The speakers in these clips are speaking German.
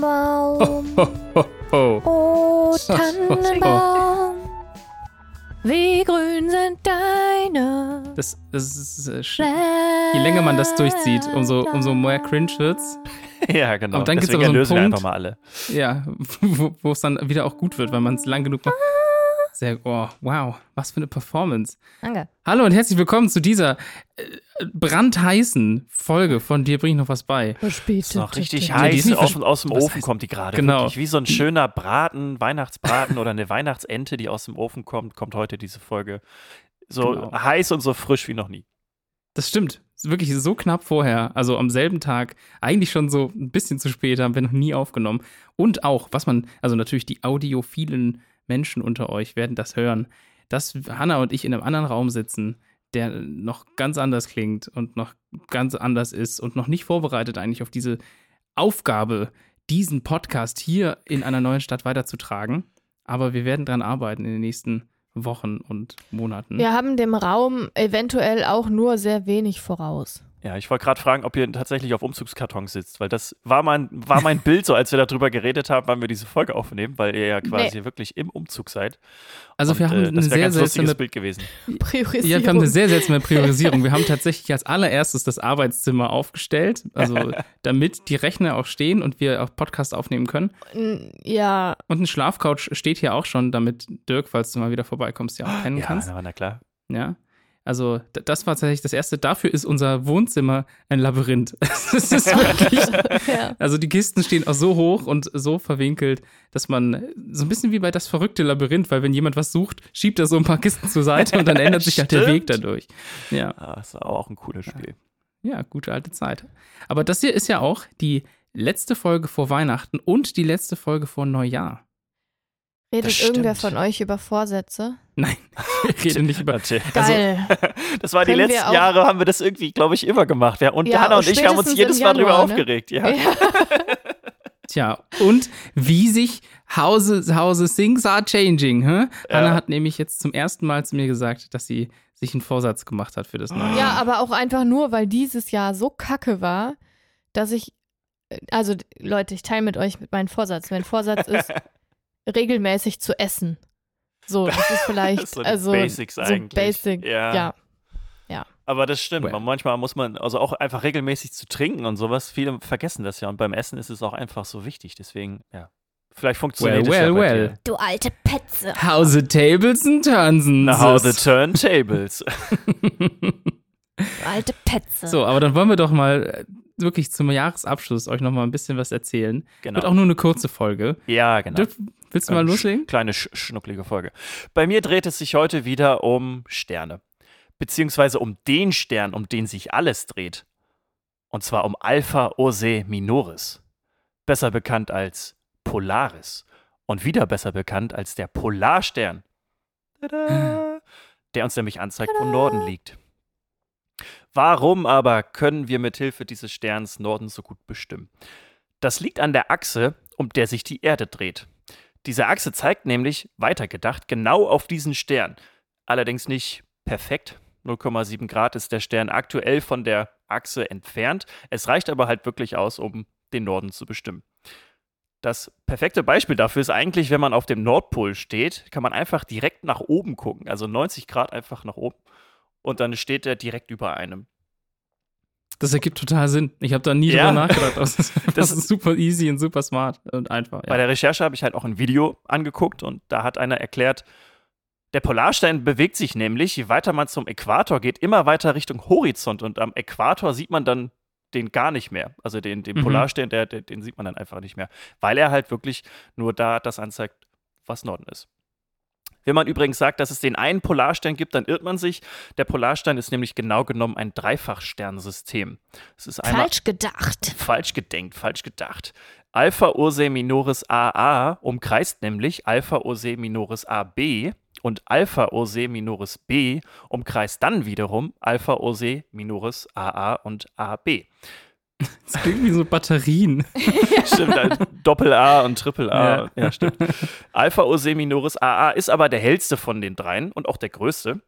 Tannenbaum. Ho, ho, ho. Oh, Tannenbaum. Wie grün sind deine Das, das ist, äh, sch- je länger man das durchzieht, umso, umso mehr cringe wird's. Ja, genau. Aber dann gibt's Deswegen aber so einen erlösen wir Punkt- einfach mal alle. Ja, wo wo es dann wieder auch gut wird, weil man es lang genug macht. Sehr, oh, wow, was für eine Performance. Danke. Hallo und herzlich willkommen zu dieser äh, brandheißen Folge von Dir bring ich noch was bei. Verspätet. Ist noch richtig die ist heiß, nicht aus, dem Was Ofen heißt- kommt die gerade. Genau. Wirklich wie so ein schöner Braten, Weihnachtsbraten oder eine Weihnachtsente, die aus dem Ofen kommt, kommt heute diese Folge. So Genau. heiß und so frisch wie noch nie. Das stimmt. Ist Wirklich so knapp vorher, also am selben Tag, eigentlich schon so ein bisschen zu spät, haben wir noch nie aufgenommen. Und auch, was man, also natürlich die audiophilen Menschen unter euch werden das hören, dass Hanna und ich in einem anderen Raum sitzen, der noch ganz anders klingt und noch ganz anders ist und noch nicht vorbereitet eigentlich auf diese Aufgabe, diesen Podcast hier in einer neuen Stadt weiterzutragen. Aber wir werden dran arbeiten in den nächsten Wochen und Monaten. Wir haben dem Raum eventuell auch nur sehr wenig voraus. Ja, ich wollte gerade fragen, ob ihr tatsächlich auf Umzugskartons sitzt, weil das war mein, war mein Bild so, als wir darüber geredet haben, wann wir diese Folge aufnehmen, weil ihr ja quasi wirklich im Umzug seid. Also Und, wir haben äh, eine das wäre sehr ganz lustiges seltsame Bild gewesen. Priorisierung. Ja, wir haben eine sehr seltsame Priorisierung. Wir haben tatsächlich als allererstes das Arbeitszimmer aufgestellt, also damit die Rechner auch stehen und wir auch Podcast aufnehmen können. Ja, Und ein Schlafcouch steht hier auch schon, damit Dirk, falls du mal wieder vorbeikommst, ja auch pennen Ja, kannst. na, na klar. Ja. Also das war tatsächlich das Erste. Dafür ist unser Wohnzimmer ein Labyrinth. Es ist wirklich, ja. also die Kisten stehen auch so hoch und so verwinkelt, dass man so ein bisschen wie bei das verrückte Labyrinth, weil wenn jemand was sucht, schiebt er so ein paar Kisten zur Seite und dann ändert sich halt der. Weg dadurch. Ja. Ah, das ist auch ein cooles Spiel. Ja, gute alte Zeit. Aber das hier ist ja auch die letzte Folge vor Weihnachten und die letzte Folge vor Neujahr. Redet Das irgendwer stimmt. von euch über Vorsätze? Nein, ich rede nicht über. Geil. Das war die Können wir letzten Jahre, haben wir das irgendwie, glaube ich, immer gemacht. Ja, und Ja, Hannah und ich haben uns jedes Mal drüber ne? aufgeregt. Ja. Ja. Tja, und wie sich Houses, Houses Things are changing. Hä? Hannah hat nämlich jetzt zum ersten Mal zu mir gesagt, dass sie sich einen Vorsatz gemacht hat für das neue ja, Jahr. aber auch einfach nur, weil dieses Jahr so kacke war, dass ich, also Leute, ich teile mit euch meinen Vorsatz. Mein Vorsatz ist, regelmäßig zu essen. So, das ist vielleicht, So die also Basics so eigentlich. basic, Ja. ja. Aber das stimmt. Well. Man- Manchmal muss man, also auch einfach regelmäßig zu trinken und sowas. Viele vergessen das ja. Und beim Essen ist es auch einfach so wichtig. Deswegen, ja. Vielleicht funktioniert Well, es ja well, bei well. dir. Du alte Petze. How the tables and turns. Now how the turntables. Du alte Petze. So, aber dann wollen wir doch mal äh, wirklich zum Jahresabschluss euch noch mal ein bisschen was erzählen. Genau. Wird auch nur eine kurze Folge. ja, genau. Dirk, willst du mal Ähm, loslegen? Kleine, sch schnucklige Folge. Bei mir dreht es sich heute wieder um Sterne. Beziehungsweise um den Stern, um den sich alles dreht. Und zwar um Alpha Ursae Minoris. Besser bekannt als Polaris. Und wieder besser bekannt als der Polarstern. Tada! Der uns nämlich anzeigt, wo Norden liegt. Warum aber können wir mit Hilfe dieses Sterns Norden so gut bestimmen? Das liegt an der Achse, um der sich die Erde dreht. Diese Achse zeigt nämlich, weitergedacht, genau auf diesen Stern. Allerdings nicht perfekt. 0,7 Grad ist der Stern aktuell von der Achse entfernt. Es reicht aber halt wirklich aus, um den Norden zu bestimmen. Das perfekte Beispiel dafür ist eigentlich, wenn man auf dem Nordpol steht, kann man einfach direkt nach oben gucken. Also 90 Grad einfach nach oben. Und dann steht er direkt über einem. Das ergibt total Sinn. Ich habe da nie Ja. drüber nachgedacht. Das ist, das ist super easy und super smart und einfach. Bei Ja. der Recherche habe ich halt auch ein Video angeguckt und da hat einer erklärt, der Polarstern bewegt sich nämlich, je weiter man zum Äquator geht, immer weiter Richtung Horizont und am Äquator sieht man dann den gar nicht mehr. Also den, den Mhm. Polarstern, der, der, den sieht man dann einfach nicht mehr, weil er halt wirklich nur da das anzeigt, was Norden ist. Wenn man übrigens sagt, dass es den einen Polarstern gibt, dann irrt man sich. Der Polarstern ist nämlich genau genommen ein Dreifachsternsystem. Es ist Falsch gedacht. Falsch gedenkt, falsch gedacht. Alpha Ursae Minoris AA umkreist nämlich Alpha Ursae Minoris AB und Alpha Ursae Minoris B umkreist dann wiederum Alpha Ursae Minoris AA und AB. Das klingt wie so Batterien. Stimmt, halt Doppel A und Triple A. Ja. Ja, stimmt. Alpha Ursae Minoris AA ist aber der hellste von den dreien und auch der größte.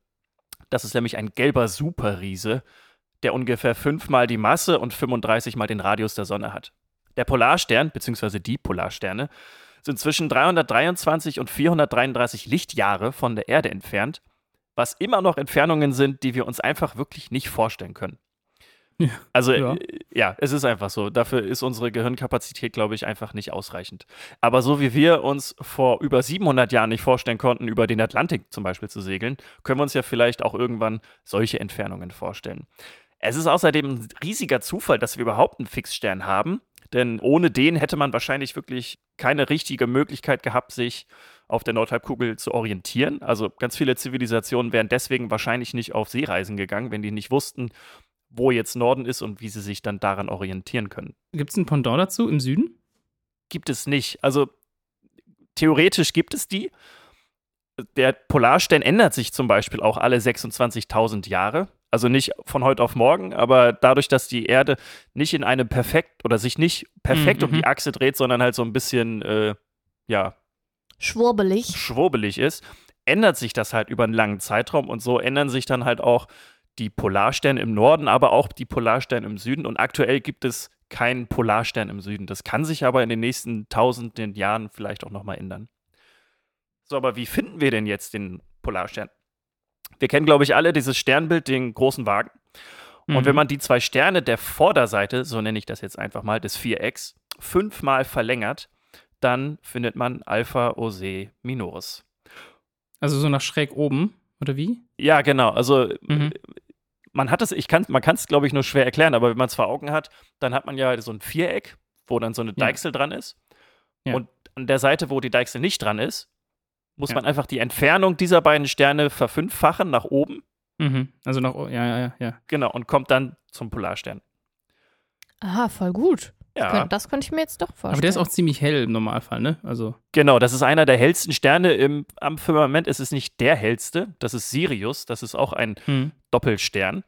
Das ist nämlich ein gelber Superriese, der ungefähr fünfmal die Masse und 35 mal den Radius der Sonne hat. Der Polarstern, beziehungsweise die Polarsterne, sind zwischen 323 und 433 Lichtjahre von der Erde entfernt, was immer noch Entfernungen sind, die wir uns einfach wirklich nicht vorstellen können. Ja. Also Ja. äh, ja, es ist einfach so. Dafür ist unsere Gehirnkapazität, glaube ich, einfach nicht ausreichend. Aber so wie wir uns vor über 700 Jahren nicht vorstellen konnten, über den Atlantik zum Beispiel zu segeln, können wir uns ja vielleicht auch irgendwann solche Entfernungen vorstellen. Es ist außerdem ein riesiger Zufall, dass wir überhaupt einen Fixstern haben, denn ohne den hätte man wahrscheinlich wirklich keine richtige Möglichkeit gehabt, sich auf der Nordhalbkugel zu orientieren. Also ganz viele Zivilisationen wären deswegen wahrscheinlich nicht auf Seereisen gegangen, wenn die nicht wussten, wo jetzt Norden ist und wie sie sich dann daran orientieren können. Gibt es ein Pendant dazu im Süden? Gibt es nicht. Also theoretisch gibt es die. Der Polarstern ändert sich zum Beispiel auch alle 26.000 Jahre. Also nicht von heute auf morgen, aber dadurch, dass die Erde nicht in einem perfekt oder sich nicht perfekt um Mhm. die Achse dreht, sondern halt so ein bisschen, äh, ja, Schwurbelig. schwurbelig ist, ändert sich das halt über einen langen Zeitraum und so ändern sich dann halt auch die Polarsterne im Norden, aber auch die Polarsterne im Süden. Und aktuell gibt es keinen Polarstern im Süden. Das kann sich aber in den nächsten tausenden Jahren vielleicht auch nochmal ändern. So, aber wie finden wir denn jetzt den Polarstern? Wir kennen, glaube ich, alle dieses Sternbild, den großen Wagen. Und Mhm. wenn man die zwei Sterne der Vorderseite, so nenne ich das jetzt einfach mal, des Vierecks, fünfmal verlängert, dann findet man Alpha Osee Minoris. Also so nach schräg oben, oder wie? Ja, genau. Also Mhm. Man hat es, ich kann, man kann es, glaube ich, nur schwer erklären, aber wenn man es vor Augen hat, dann hat man ja so ein Viereck, wo dann so eine Ja. Deichsel dran ist. Ja. Und an der Seite, wo die Deichsel nicht dran ist, muss Ja. man einfach die Entfernung dieser beiden Sterne verfünffachen nach oben. Mhm. Also nach, o- ja, ja, ja, ja. Genau, und kommt dann zum Polarstern. Aha, voll gut. Ja, Das könnte ich mir jetzt doch vorstellen. Aber der ist auch ziemlich hell im Normalfall, ne? Also, genau. Das ist einer der hellsten Sterne im, am Firmament. Es ist nicht der hellste. Das ist Sirius. Das ist auch ein hm. Doppelstern.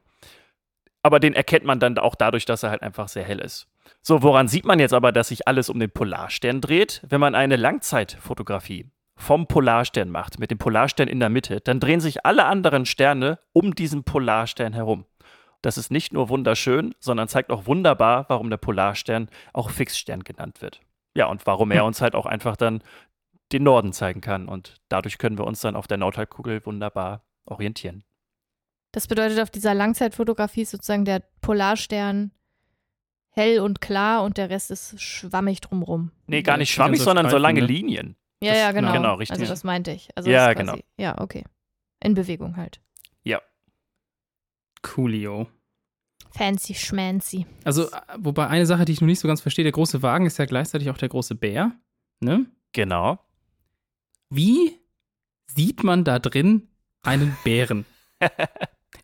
Aber den erkennt man dann auch dadurch, dass er halt einfach sehr hell ist. So, woran sieht man jetzt aber, dass sich alles um den Polarstern dreht? Wenn man eine Langzeitfotografie vom Polarstern macht, mit dem Polarstern in der Mitte, dann drehen sich alle anderen Sterne um diesen Polarstern herum. Das ist nicht nur wunderschön, sondern zeigt auch wunderbar, warum der Polarstern auch Fixstern genannt wird. Ja, und warum er Hm. uns halt auch einfach dann den Norden zeigen kann. Und dadurch können wir uns dann auf der Nordhalbkugel wunderbar orientieren. Das bedeutet, auf dieser Langzeitfotografie ist sozusagen der Polarstern hell und klar und der Rest ist schwammig drumrum. Nee, gar nicht schwammig, sondern so lange ne? Linien. Ja, Das- ja, genau. genau, richtig. Also das meinte ich. Also Ja, das ist quasi, Ja, okay. In Bewegung halt. Coolio. Fancy schmancy. Also, äh, wobei eine Sache, die ich noch nicht so ganz verstehe, der große Wagen ist ja gleichzeitig auch der große Bär, ne? Genau. Wie sieht man da drin einen Bären?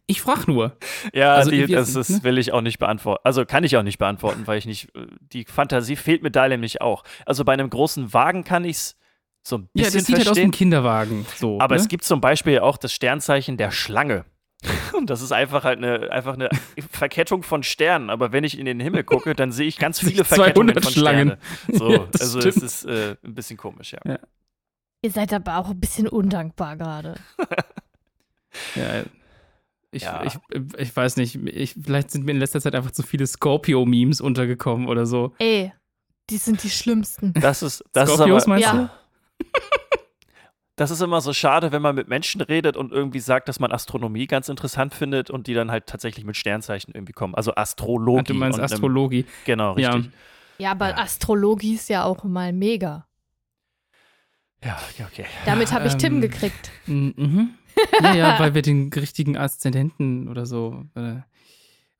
Ich frag nur. Ja, Also, die, das ist, ne? will ich auch nicht beantworten. Also kann ich auch nicht beantworten, weil ich nicht. äh, Die Fantasie fehlt mir da nämlich auch. Also bei einem großen Wagen kann ich es so ein Ja, bisschen das sieht halt aus wie verstehen. ein Kinderwagen. So, aber ne? es gibt zum Beispiel auch das Sternzeichen der Schlange. Und das ist einfach halt eine, einfach eine Verkettung von Sternen. Aber wenn ich in den Himmel gucke, dann sehe ich ganz viele 200 Verkettungen von Schlangen. Sterne. So, Ja, das also es stimmt. ist äh, ein bisschen komisch, ja. Ihr seid aber auch ein bisschen undankbar gerade. Ja, ich, Ja. Ich, ich weiß nicht, ich, vielleicht sind mir in letzter Zeit einfach zu viele Scorpio-Memes untergekommen oder so. Ey, die sind die schlimmsten. Das ist, das ist Scorpios aber, meinst Ja. du? Das ist immer so schade, wenn man mit Menschen redet und irgendwie sagt, dass man Astronomie ganz interessant findet und die dann halt tatsächlich mit Sternzeichen irgendwie kommen. Also Astrologie. Ah, du meinst und einem- Astrologie. Genau, Ja. richtig. Ja, aber Ja. Astrologie ist ja auch mal mega. Ja, ja, okay. Damit habe ich Tim ähm, gekriegt. Mhm. Ja, ja, weil wir den richtigen Aszendenten oder so äh,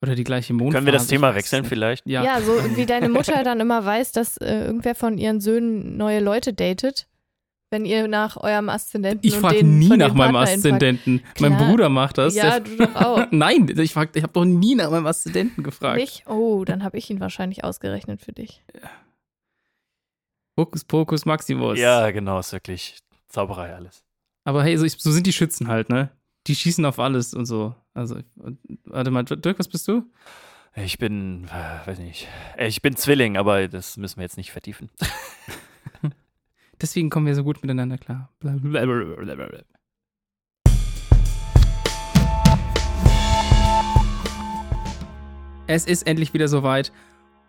oder die gleiche Mondphase. Können wir das Thema wechseln vielleicht? Ja. Ja. so wie deine Mutter dann immer weiß, dass äh, irgendwer von ihren Söhnen neue Leute datet, wenn ihr nach eurem Aszendenten Ich und frage den nie von nach meinem. Aszendenten. Mein. Bruder macht das. Ja, du doch auch. Nein, ich, frag, ich habe doch nie nach meinem Aszendenten gefragt. Nicht? Oh, dann habe ich ihn wahrscheinlich ausgerechnet für dich. Hokus Pokus Maximus. Ja, genau, ist wirklich Zauberei alles. Aber hey, so, ich, so sind die Schützen halt, ne? Die schießen auf alles und so. Also, warte mal, Dirk, was bist du? Ich bin, äh, weiß nicht, äh, ich bin Zwilling, aber das müssen wir jetzt nicht vertiefen. Deswegen kommen wir so gut miteinander klar. Es ist endlich wieder soweit.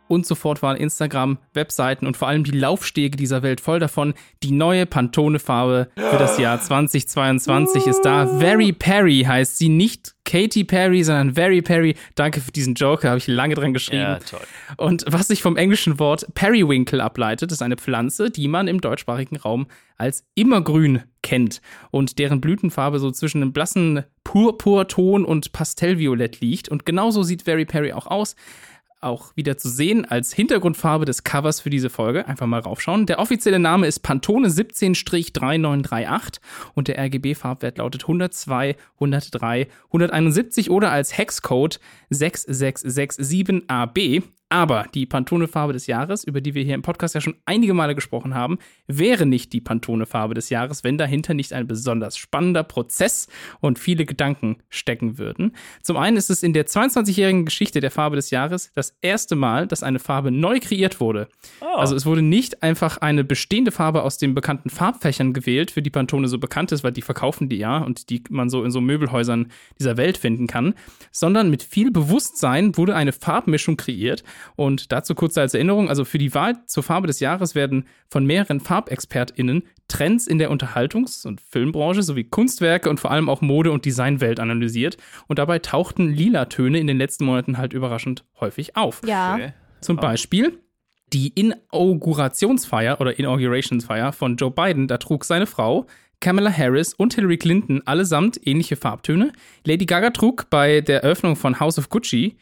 Und so fort waren Instagram, Webseiten und vor allem die Laufstege dieser Welt voll davon. Die neue Pantone-Farbe für das Jahr 2022 ist da. Very Perry heißt sie, nicht Katy Perry, sondern Very Perry. Danke für diesen Joke, habe ich lange dran geschrieben. Ja, toll. Und was sich vom englischen Wort Periwinkle ableitet, ist eine Pflanze, die man im deutschsprachigen Raum als immergrün kennt und deren Blütenfarbe so zwischen einem blassen Purpurton und Pastellviolett liegt. Und genauso sieht Very Perry auch aus auch wieder zu sehen als Hintergrundfarbe des Covers für diese Folge. Einfach mal raufschauen. Der offizielle Name ist Pantone 17-3938 und der RGB-Farbwert lautet 102, 103, 171 oder als Hexcode 6667AB. Aber die Pantone-Farbe des Jahres, über die wir hier im Podcast ja schon einige Male gesprochen haben, wäre nicht die Pantone-Farbe des Jahres, wenn dahinter nicht ein besonders spannender Prozess und viele Gedanken stecken würden. Zum einen ist es in der 22-jährigen Geschichte der Farbe des Jahres das erste Mal, dass eine Farbe neu kreiert wurde. Oh. Also es wurde nicht einfach eine bestehende Farbe aus den bekannten Farbfächern gewählt, für die Pantone so bekannt ist, weil die verkaufen die ja und die man so in so Möbelhäusern dieser Welt finden kann, sondern mit viel Bewusstsein wurde eine Farbmischung kreiert und dazu kurz als Erinnerung, also für die Wahl zur Farbe des Jahres werden von mehreren FarbexpertInnen Trends in der Unterhaltungs- und Filmbranche sowie Kunstwerke und vor allem auch Mode- und Designwelt analysiert. Und dabei tauchten lila Töne in den letzten Monaten halt überraschend häufig auf. Ja. Okay. Zum Beispiel die Inaugurationsfeier oder Inaugurationsfeier von Joe Biden, da trug seine Frau Kamala Harris und Hillary Clinton allesamt ähnliche Farbtöne. Lady Gaga trug bei der Eröffnung von House of Gucci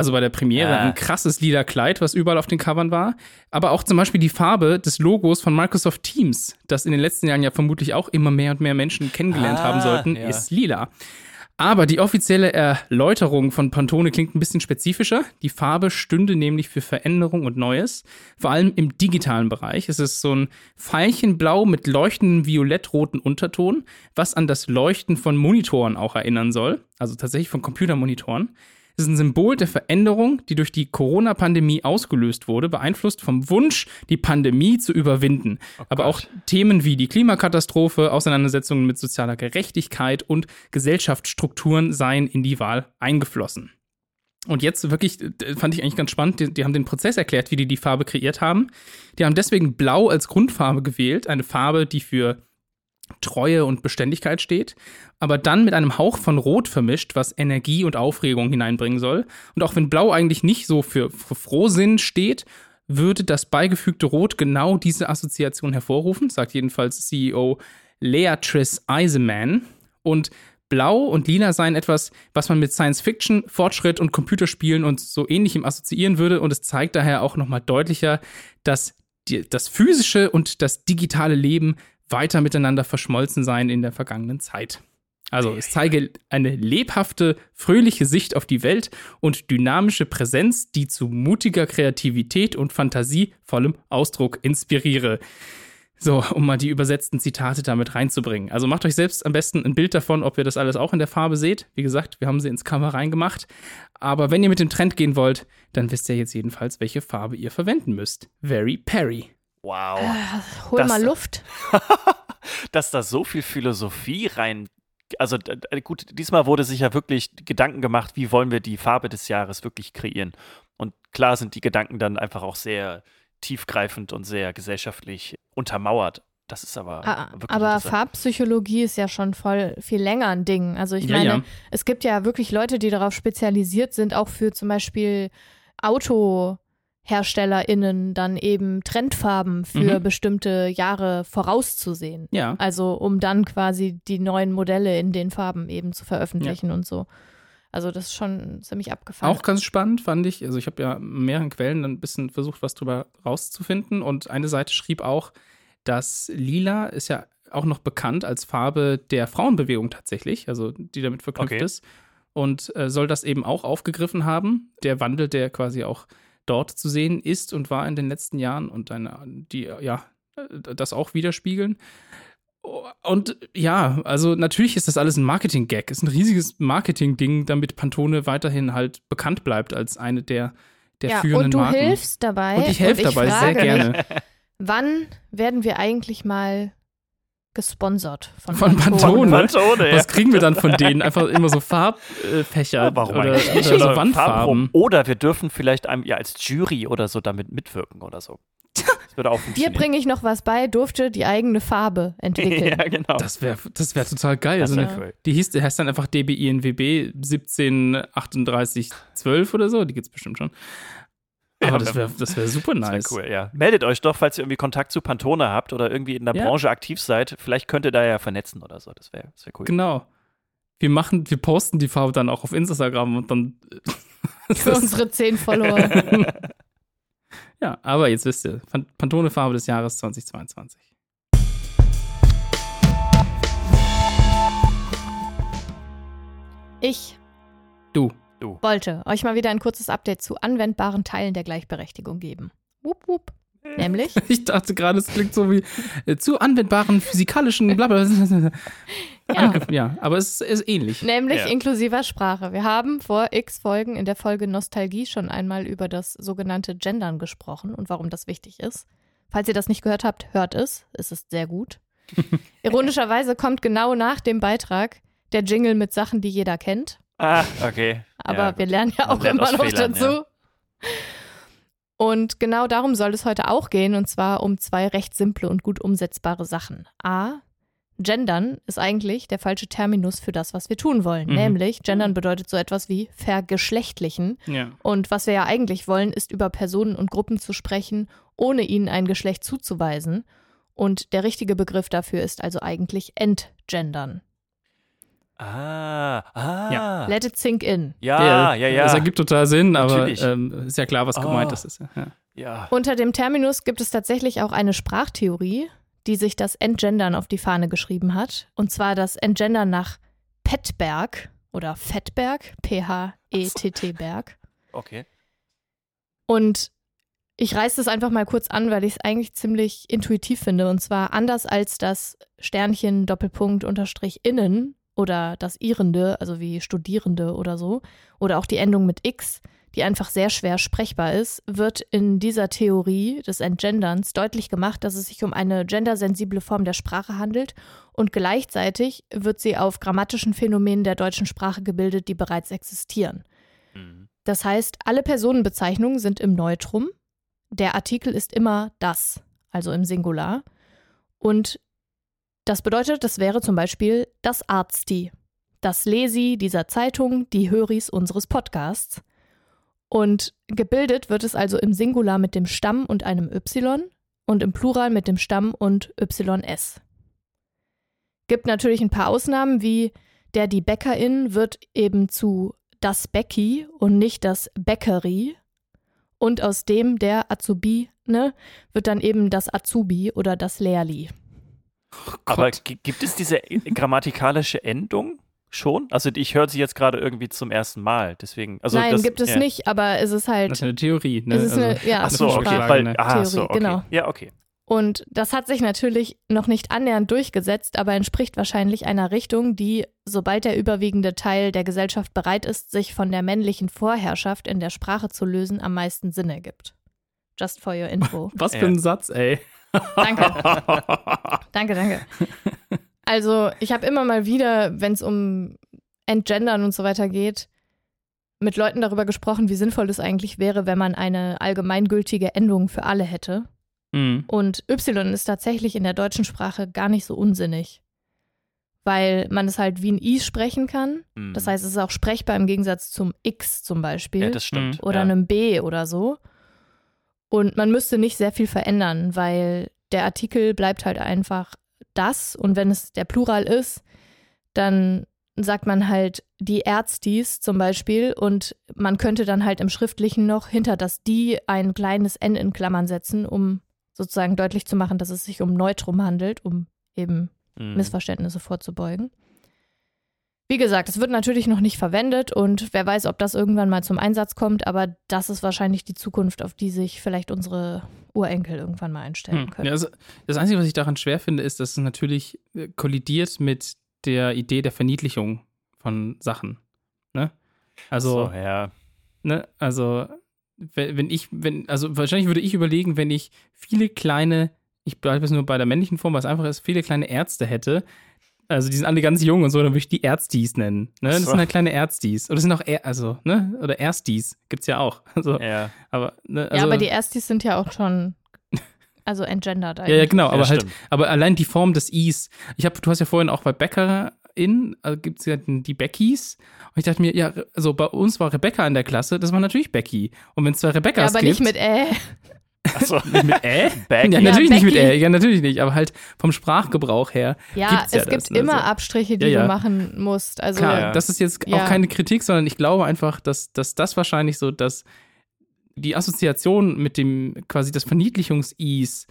also bei der Premiere, ah. ein krasses lila Kleid, was überall auf den Covern war. Aber auch zum Beispiel die Farbe des Logos von Microsoft Teams, das in den letzten Jahren ja vermutlich auch immer mehr und mehr Menschen kennengelernt ah, haben sollten, ja. ist lila. Aber die offizielle Erläuterung von Pantone klingt ein bisschen spezifischer. Die Farbe stünde nämlich für Veränderung und Neues, vor allem im digitalen Bereich. Es ist so ein Veilchenblau mit leuchtendem violettroten Unterton, was an das Leuchten von Monitoren auch erinnern soll, also tatsächlich von Computermonitoren. Es ist ein Symbol der Veränderung, die durch die Corona-Pandemie ausgelöst wurde, beeinflusst vom Wunsch, die Pandemie zu überwinden. Oh Aber auch Themen wie die Klimakatastrophe, Auseinandersetzungen mit sozialer Gerechtigkeit und Gesellschaftsstrukturen seien in die Wahl eingeflossen. Und jetzt wirklich, fand ich eigentlich ganz spannend, die, die, haben den Prozess erklärt, wie die die Farbe kreiert haben. Die haben deswegen Blau als Grundfarbe gewählt, eine Farbe, die für Treue und Beständigkeit steht, aber dann mit einem Hauch von Rot vermischt, was Energie und Aufregung hineinbringen soll. Und auch wenn Blau eigentlich nicht so für, Frohsinn steht, würde das beigefügte Rot genau diese Assoziation hervorrufen, sagt jedenfalls CEO Leatrice Eisenman. Und Blau und Lila seien etwas, was man mit Science Fiction, Fortschritt und Computerspielen und so ähnlichem assoziieren würde. Und es zeigt daher auch nochmal deutlicher, dass die, das physische und das digitale Leben weiter miteinander verschmolzen sein in der vergangenen Zeit. Also es zeige eine lebhafte, fröhliche Sicht auf die Welt und dynamische Präsenz, die zu mutiger Kreativität und fantasievollem Ausdruck inspiriere. So, um mal die übersetzten Zitate damit reinzubringen. Also macht euch selbst am besten ein Bild davon, ob ihr das alles auch in der Farbe seht. Wie gesagt, wir haben sie ins Cover reingemacht. Aber wenn ihr mit dem Trend gehen wollt, dann wisst ihr jetzt jedenfalls, welche Farbe ihr verwenden müsst. Very Perry. Wow. Äh, hol mal Luft. dass da so viel Philosophie rein. Also gut, diesmal wurde sich ja wirklich Gedanken gemacht, wie wollen wir die Farbe des Jahres wirklich kreieren. Und klar sind die Gedanken dann einfach auch sehr tiefgreifend und sehr gesellschaftlich untermauert. Das ist aber ah, wirklich Aber Farbpsychologie ist ja schon voll viel länger ein Ding. Also ich ja, meine, ja. es gibt ja wirklich Leute, die darauf spezialisiert sind, auch für zum Beispiel Auto. HerstellerInnen dann eben Trendfarben für mhm. bestimmte Jahre vorauszusehen. Ja. Also um dann quasi die neuen Modelle in den Farben eben zu veröffentlichen ja. und so. Also das ist schon ziemlich abgefahren. Auch ganz spannend fand ich. Also ich habe ja mehreren Quellen ein bisschen versucht, was drüber rauszufinden. Und eine Seite schrieb auch, dass Lila ist ja auch noch bekannt als Farbe der Frauenbewegung tatsächlich, also die damit verknüpft okay. ist. Und äh, soll das eben auch aufgegriffen haben. Der Wandel, der quasi auch dort zu sehen ist und war in den letzten Jahren und eine, die ja das auch widerspiegeln. Und ja, also natürlich ist das alles ein Marketing-Gag. Es ist ein riesiges Marketing-Ding, damit Pantone weiterhin halt bekannt bleibt als eine der, der ja, führenden Marken. Und du Marken. hilfst dabei. Und ich helfe dabei sehr gerne. Wann werden wir eigentlich mal gesponsert von, Von Pantone. Pantone? Was kriegen wir dann von denen? Einfach immer so Farbfächer Ja, warum oder, oder so Oder Wandfarben. Oder wir dürfen vielleicht einem, ja, als Jury oder so damit mitwirken oder so. Das würde auch Dir bringe ich noch was bei, durfte die eigene Farbe entwickeln. ja, genau. Das wäre das wär total geil. Das Also cool. die hieß, die heißt dann einfach DBINWB 173812 oder so. Die gibt's bestimmt schon. Aber Ja, das wäre das wär super Das nice. wäre cool, ja. Meldet euch doch, falls ihr irgendwie Kontakt zu Pantone habt oder irgendwie in der Ja. Branche aktiv seid. Vielleicht könnt ihr da ja vernetzen oder so. Das wäre das wär cool. Genau. Wir machen, wir posten die Farbe dann auch auf Instagram und dann. Für unsere zehn Follower. ja, aber jetzt wisst ihr, Pan- Pantone-Farbe des Jahres 2022. Ich Du. Wollte euch mal wieder ein kurzes Update zu anwendbaren Teilen der Gleichberechtigung geben. Wupp, wupp. Nämlich, Ich dachte gerade, es klingt so wie äh, zu anwendbaren physikalischen Blablabla. ja, ja, aber es ist ähnlich. nämlich Ja. inklusiver Sprache. Wir haben vor x Folgen in der Folge Nostalgie schon einmal über das sogenannte Gendern gesprochen und warum das wichtig ist. Falls ihr das nicht gehört habt, hört es. Es ist sehr gut. Ironischerweise kommt genau nach dem Beitrag der Jingle mit Sachen, die jeder kennt. Ah, okay. Aber Ja, wir lernen ja auch immer noch Fehlern, dazu. ja. Und genau darum soll es heute auch gehen, und zwar um zwei recht simple und gut umsetzbare Sachen. A. Gendern ist eigentlich der falsche Terminus für das, was wir tun wollen. Mhm. Nämlich, Gendern bedeutet so etwas wie vergeschlechtlichen. Ja. Und was wir ja eigentlich wollen, ist über Personen und Gruppen zu sprechen, ohne ihnen ein Geschlecht zuzuweisen. Und der richtige Begriff dafür ist also eigentlich entgendern. Ah, ah. Ja. Let it sink in. Ja, ja, ja. Das ergibt total Sinn, aber ähm, ist ja klar, was gemeint Oh. ist. ist. Ja. ja. Unter dem Terminus gibt es tatsächlich auch eine Sprachtheorie, die sich das Entgendern auf die Fahne geschrieben hat. Und zwar das Entgendern nach Pettberg oder Fettberg, P-H-E-T-T Berg. Okay. Und ich reiße das einfach mal kurz an, weil ich es eigentlich ziemlich intuitiv finde. Und zwar anders als das Sternchen Doppelpunkt Unterstrich innen oder das Irende, also wie Studierende oder so, oder auch die Endung mit X, die einfach sehr schwer sprechbar ist, wird in dieser Theorie des Entgenderns deutlich gemacht, dass es sich um eine gendersensible Form der Sprache handelt und gleichzeitig wird sie auf grammatischen Phänomenen der deutschen Sprache gebildet, die bereits existieren. Mhm. Das heißt, alle Personenbezeichnungen sind im Neutrum. Der Artikel ist immer das, also im Singular. Und das bedeutet, das wäre zum Beispiel das Arzti, das Lesi dieser Zeitung, die Höris unseres Podcasts. Und gebildet wird es also im Singular mit dem Stamm und einem Y und im Plural mit dem Stamm und YS. Gibt natürlich ein paar Ausnahmen, wie der die Bäckerin wird eben zu das Bäcki und nicht das Bäckeri. Und aus dem der Azubi, ne, wird dann eben das Azubi oder das Lehrli. Oh Aber gibt es diese grammatikalische Endung schon? Also ich höre sie jetzt gerade irgendwie zum ersten Mal. Deswegen. Also Nein, das, gibt es ja. nicht, aber es ist halt. Das ist eine Theorie, ne? Es ist eine- ja, Ach so, okay. Weil, ne? ah, Theorie, so, okay. genau. Ja, okay. Und das hat sich natürlich noch nicht annähernd durchgesetzt, aber entspricht wahrscheinlich einer Richtung, die, sobald der überwiegende Teil der Gesellschaft bereit ist, sich von der männlichen Vorherrschaft in der Sprache zu lösen, am meisten Sinn ergibt. Just for your info. Was für Ja. ein Satz, ey. Danke. Danke, danke. Also, ich habe immer mal wieder, wenn es um Entgendern und so weiter geht, mit Leuten darüber gesprochen, wie sinnvoll es eigentlich wäre, wenn man eine allgemeingültige Endung für alle hätte. Mhm. Und Y ist tatsächlich in der deutschen Sprache gar nicht so unsinnig. Weil man es halt wie ein I sprechen kann. Mhm. Das heißt, es ist auch sprechbar im Gegensatz zum X zum Beispiel. ja, das stimmt. Oder ja. einem B oder so. Und man müsste nicht sehr viel verändern, weil der Artikel bleibt halt einfach das. Und wenn es der Plural ist, dann sagt man halt die Ärztis zum Beispiel und man könnte dann halt im Schriftlichen noch hinter das die ein kleines N in Klammern setzen, um sozusagen deutlich zu machen, dass es sich um Neutrum handelt, um eben Mhm. Missverständnisse vorzubeugen. Wie gesagt, es wird natürlich noch nicht verwendet und wer weiß, ob das irgendwann mal zum Einsatz kommt, aber das ist wahrscheinlich die Zukunft, auf die sich vielleicht unsere Urenkel irgendwann mal einstellen Hm. können. Ja, also das Einzige, was ich daran schwer finde, ist, dass es natürlich äh, kollidiert mit der Idee der Verniedlichung von Sachen. Ne? Also, so, ja. ne, also, wenn, wenn ich, wenn, also wahrscheinlich würde ich überlegen, wenn ich viele kleine, ich bleibe jetzt nur bei der männlichen Form, weil es einfach ist, viele kleine Ärzte hätte. Also die sind alle ganz jung und so, dann würde ich die Ärztis nennen. Ne? Das So. sind halt kleine Ärztis. Oder das sind auch, Ä also, ne? Oder Erstis gibt's ja auch. Also, Ja, aber, ne? also, ja, aber die Erstis sind ja auch schon, also entgendert Ja, eigentlich. ja, genau, Ja, aber halt, stimmt. aber allein die Form des Is. Ich habe, du hast ja vorhin auch bei Bäckerin, also gibt es ja die Beckys. Und ich dachte mir, ja, also bei uns war Rebecca in der Klasse, das war natürlich Becky. Und wenn es zwei Ja, Rebeccas aber gibt, nicht mit äh. Achso. mit Ä? Becky. Ja, Ja, natürlich nicht mit. Ä, ja, natürlich nicht, aber halt vom Sprachgebrauch her. Ja, Gibt's ja es gibt das, ne, immer so. Abstriche, die Ja, ja. du machen musst. Also Klar, Ja. das ist jetzt Ja. auch keine Kritik, sondern ich glaube einfach, dass, dass das wahrscheinlich so, dass die Assoziation mit dem quasi das Verniedlichungs-Is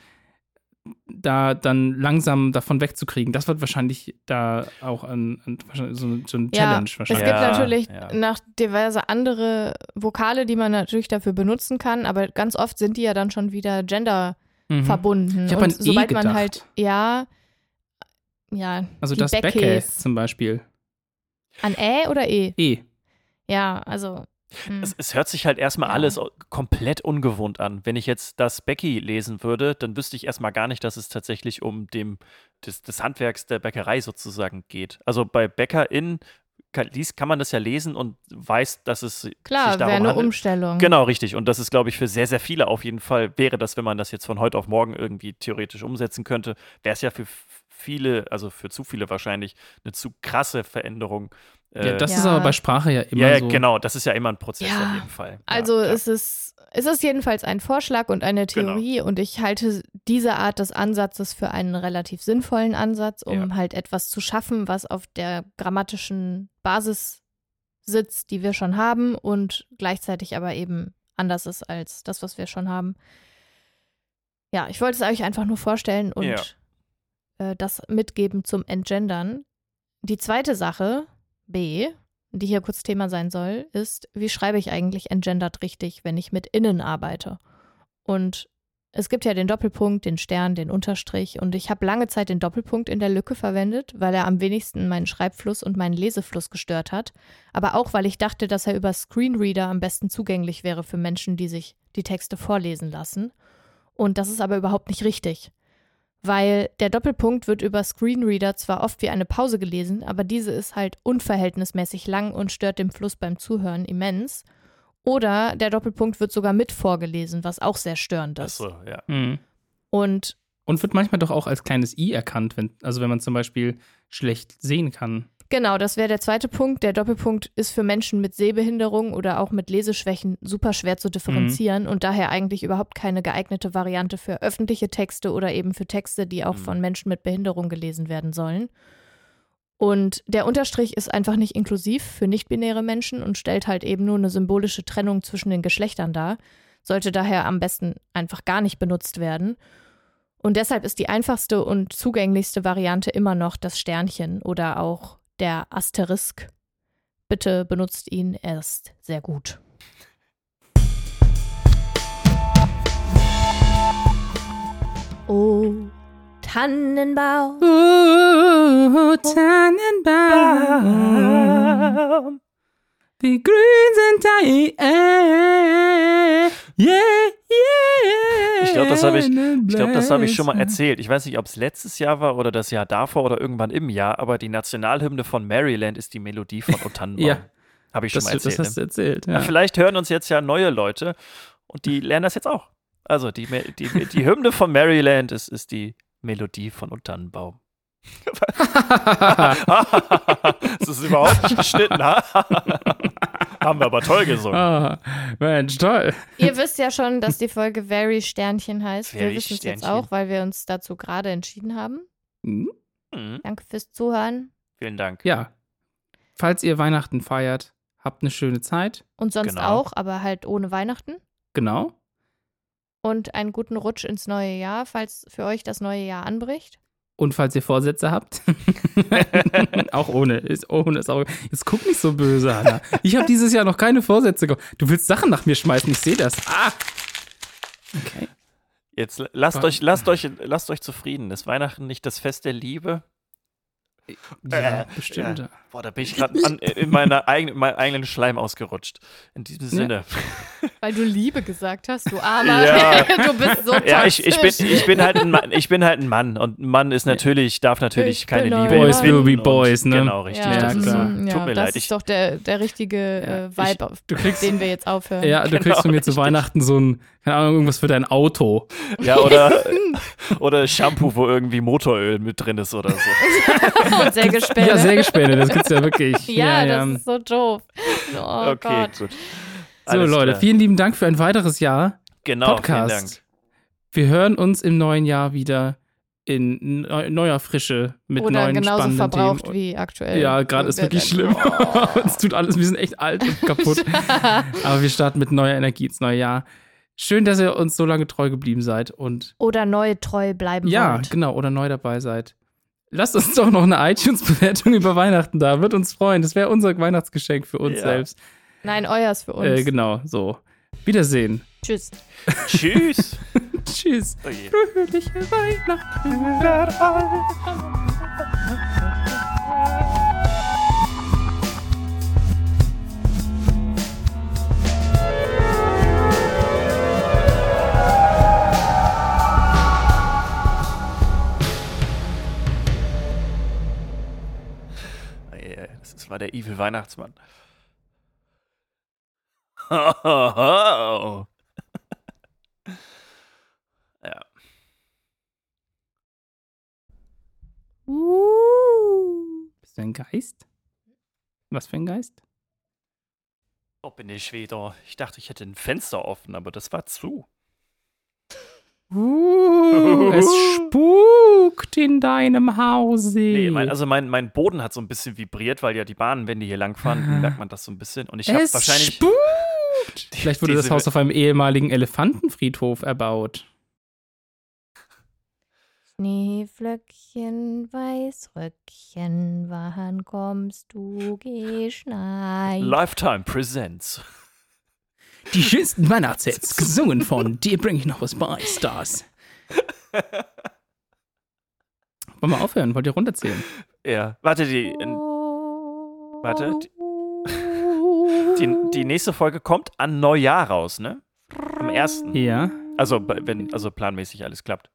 da dann langsam davon wegzukriegen, das wird wahrscheinlich da auch ein, ein, wahrscheinlich so, ein- so ein Ja, Challenge es wahrscheinlich. gibt Ja, natürlich ja. noch diverse andere Vokale, die man natürlich dafür benutzen kann, aber ganz oft sind die ja dann schon wieder gender Mhm. verbunden. Ich Und an E sobald man gedacht. halt, ja, ja, Also die das Becke Beckys. zum Beispiel. An Ä oder E? E. Ja, also. Hm. Es, es hört sich halt erstmal Ja. alles komplett ungewohnt an. Wenn ich jetzt das Becky lesen würde, dann wüsste ich erstmal gar nicht, dass es tatsächlich um dem, des, des Handwerks der Bäckerei sozusagen geht. Also bei BäckerInnen kann, liest, kann man das ja lesen und weiß, dass es sich Klar, wäre darum eine handelt. Umstellung. Genau, richtig. Und das ist, glaube ich, für sehr, sehr viele auf jeden Fall, wäre das, wenn man das jetzt von heute auf morgen irgendwie theoretisch umsetzen könnte, wäre es ja für viele, also für zu viele wahrscheinlich, eine zu krasse Veränderung. Ja, Äh, das Ja. ist aber bei Sprache ja immer ja, ja, so. genau, das ist ja immer ein Prozess Ja, auf jeden Fall. Ja, Also es ist, es ist jedenfalls ein Vorschlag und eine Genau. Theorie und ich halte diese Art des Ansatzes für einen relativ sinnvollen Ansatz, um Ja. halt etwas zu schaffen, was auf der grammatischen Basis sitzt, die wir schon haben und gleichzeitig aber eben anders ist als das, was wir schon haben. Ja, ich wollte es euch einfach nur vorstellen und Ja. äh, das mitgeben zum Entgendern. Die zweite Sache, B, die hier kurz Thema sein soll, ist, wie schreibe ich eigentlich entgendert richtig, wenn ich mit innen arbeite? Und es gibt ja den Doppelpunkt, den Stern, den Unterstrich und ich habe lange Zeit den Doppelpunkt in der Lücke verwendet, weil er am wenigsten meinen Schreibfluss und meinen Lesefluss gestört hat, aber auch weil ich dachte, dass er über Screenreader am besten zugänglich wäre für Menschen, die sich die Texte vorlesen lassen. Und das ist aber überhaupt nicht richtig weil der Doppelpunkt wird über Screenreader zwar oft wie eine Pause gelesen, aber diese ist halt unverhältnismäßig lang und stört den Fluss beim Zuhören immens. Oder der Doppelpunkt wird sogar mit vorgelesen, was auch sehr störend ist. Achso, ja. Mhm. Und Und wird manchmal doch auch als kleines I erkannt, wenn, also wenn man zum Beispiel schlecht sehen kann. Genau, das wäre der zweite Punkt. Der Doppelpunkt ist für Menschen mit Sehbehinderung oder auch mit Leseschwächen super schwer zu differenzieren und daher eigentlich überhaupt keine geeignete Variante für öffentliche Texte oder eben für Texte, die auch Mhm. von Menschen mit Behinderung gelesen werden sollen. Und der Unterstrich ist einfach nicht inklusiv für nichtbinäre Menschen und stellt halt eben nur eine symbolische Trennung zwischen den Geschlechtern dar, sollte daher am besten einfach gar nicht benutzt werden. Und deshalb ist die einfachste und zugänglichste Variante immer noch das Sternchen oder auch der Asterisk. Bitte benutzt ihn, er ist sehr gut. Oh, Tannenbaum. Oh, Tannenbaum, wie grün sind deine. Yeah, yeah. Ich glaube, das habe ich, ich, glaub, das hab ich schon mal erzählt. Ich weiß nicht, ob es letztes Jahr war oder das Jahr davor oder irgendwann im Jahr, aber die Nationalhymne von Maryland ist die Melodie von O Tannenbaum. Ja. Habe ich schon mal das erzählt. hast du ne? erzählt. Ja, vielleicht hören uns jetzt ja neue Leute und die lernen das jetzt auch. Also die, die, die Hymne von Maryland ist, ist die Melodie von O Tannenbaum. das ist überhaupt nicht geschnitten. Ha? Haben wir aber toll gesungen. ah, Mensch, toll. Ihr wisst ja schon, dass die Folge Very Sternchen heißt. Very wir wissen es jetzt auch, weil wir uns dazu gerade entschieden haben. Hm? Mhm. Danke fürs Zuhören. Vielen Dank. Ja. Falls ihr Weihnachten feiert, habt eine schöne Zeit. Und sonst Genau. auch, aber halt ohne Weihnachten. Genau. Und einen guten Rutsch ins neue Jahr, falls für euch das neue Jahr anbricht. Und falls ihr Vorsätze habt, auch ohne, ist ohne ist auch. Jetzt guck nicht so böse, Anna. Ich habe dieses Jahr noch keine Vorsätze gemacht. Du willst Sachen nach mir schmeißen, ich sehe das. Ah. Okay. Jetzt lasst euch, lasst euch, lasst euch zufrieden. Ist Weihnachten nicht das Fest der Liebe? Ja, Äh, bestimmt. ja. Boah, da bin ich gerade in meiner eigenen, meinem eigenen Schleim ausgerutscht. In diesem Sinne. Weil du Liebe gesagt hast, du Armer. Ja. du bist so Ja, ich, ich, bin, toxisch. ich, bin halt ein Mann, ich bin halt ein Mann und ein Mann ist natürlich, darf natürlich Ich keine Liebe Boys will be boys, ne? Genau, richtig. Ja, das klar. Ist, tut ja, mir das leid. Ich, ist doch der, der richtige äh, Vibe, auf du kriegst- den wir jetzt aufhören. Ja, du Genau, kriegst von mir zu richtig. Weihnachten so ein, keine Ahnung, irgendwas für dein Auto. ja, oder, oder Shampoo, wo irgendwie Motoröl mit drin ist oder so. Und Sägespäne. Ja, Sägespäne, das gibt's ja wirklich. Ja, das ist so doof. Oh okay, Gott. gut. So, Alles Leute, klar. vielen lieben Dank für ein weiteres Jahr. genau, Podcast. Vielen Dank. Wir hören uns im neuen Jahr wieder in neu- neuer Frische mit Oder neuen genauso spannenden verbraucht Themen. wie aktuell. Ja, gerade ist wirklich schlimm. es tut alles, wir sind echt alt und kaputt. Aber wir starten mit neuer Energie ins neue Jahr. Schön, dass ihr uns so lange treu geblieben seid und Oder neu treu bleiben ja, wollt. genau, oder neu dabei seid. Lasst uns doch noch eine iTunes-Bewertung über Weihnachten da. Wird uns freuen. Das wäre unser Weihnachtsgeschenk für uns Ja. selbst. Nein, euers für uns. Äh, genau, so. Wiedersehen. Tschüss. Tschüss. Tschüss. Oh. Fröhliche Weihnachten. Das war der Evil Weihnachtsmann. ja. Uh. Bist du ein Geist? Was für ein Geist? Oh, bin ich wieder. Ich dachte, ich hätte ein Fenster offen, aber das war zu. Uh, es spukt in deinem Hause. Nee, mein, also mein, mein Boden hat so ein bisschen vibriert, weil ja die Bahnwände hier langfahren, Ah. merkt man das so ein bisschen. Und ich habe es wahrscheinlich. spukt. Vielleicht wurde das Haus auf einem ehemaligen Elefantenfriedhof erbaut. Schneeflöckchen, Weißröckchen, wann kommst du geschneit? Lifetime Presents. Die schönsten Weihnachtshits, gesungen von Dir bring ich noch was bei, Stars. Wollen wir aufhören? Wollt ihr runterzählen? Ja. Warte, die, in, warte, die, die nächste Folge kommt an Neujahr raus, ne? Am ersten. Ja. Also, wenn, also planmäßig alles klappt.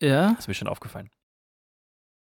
Ja. Ist mir schon aufgefallen.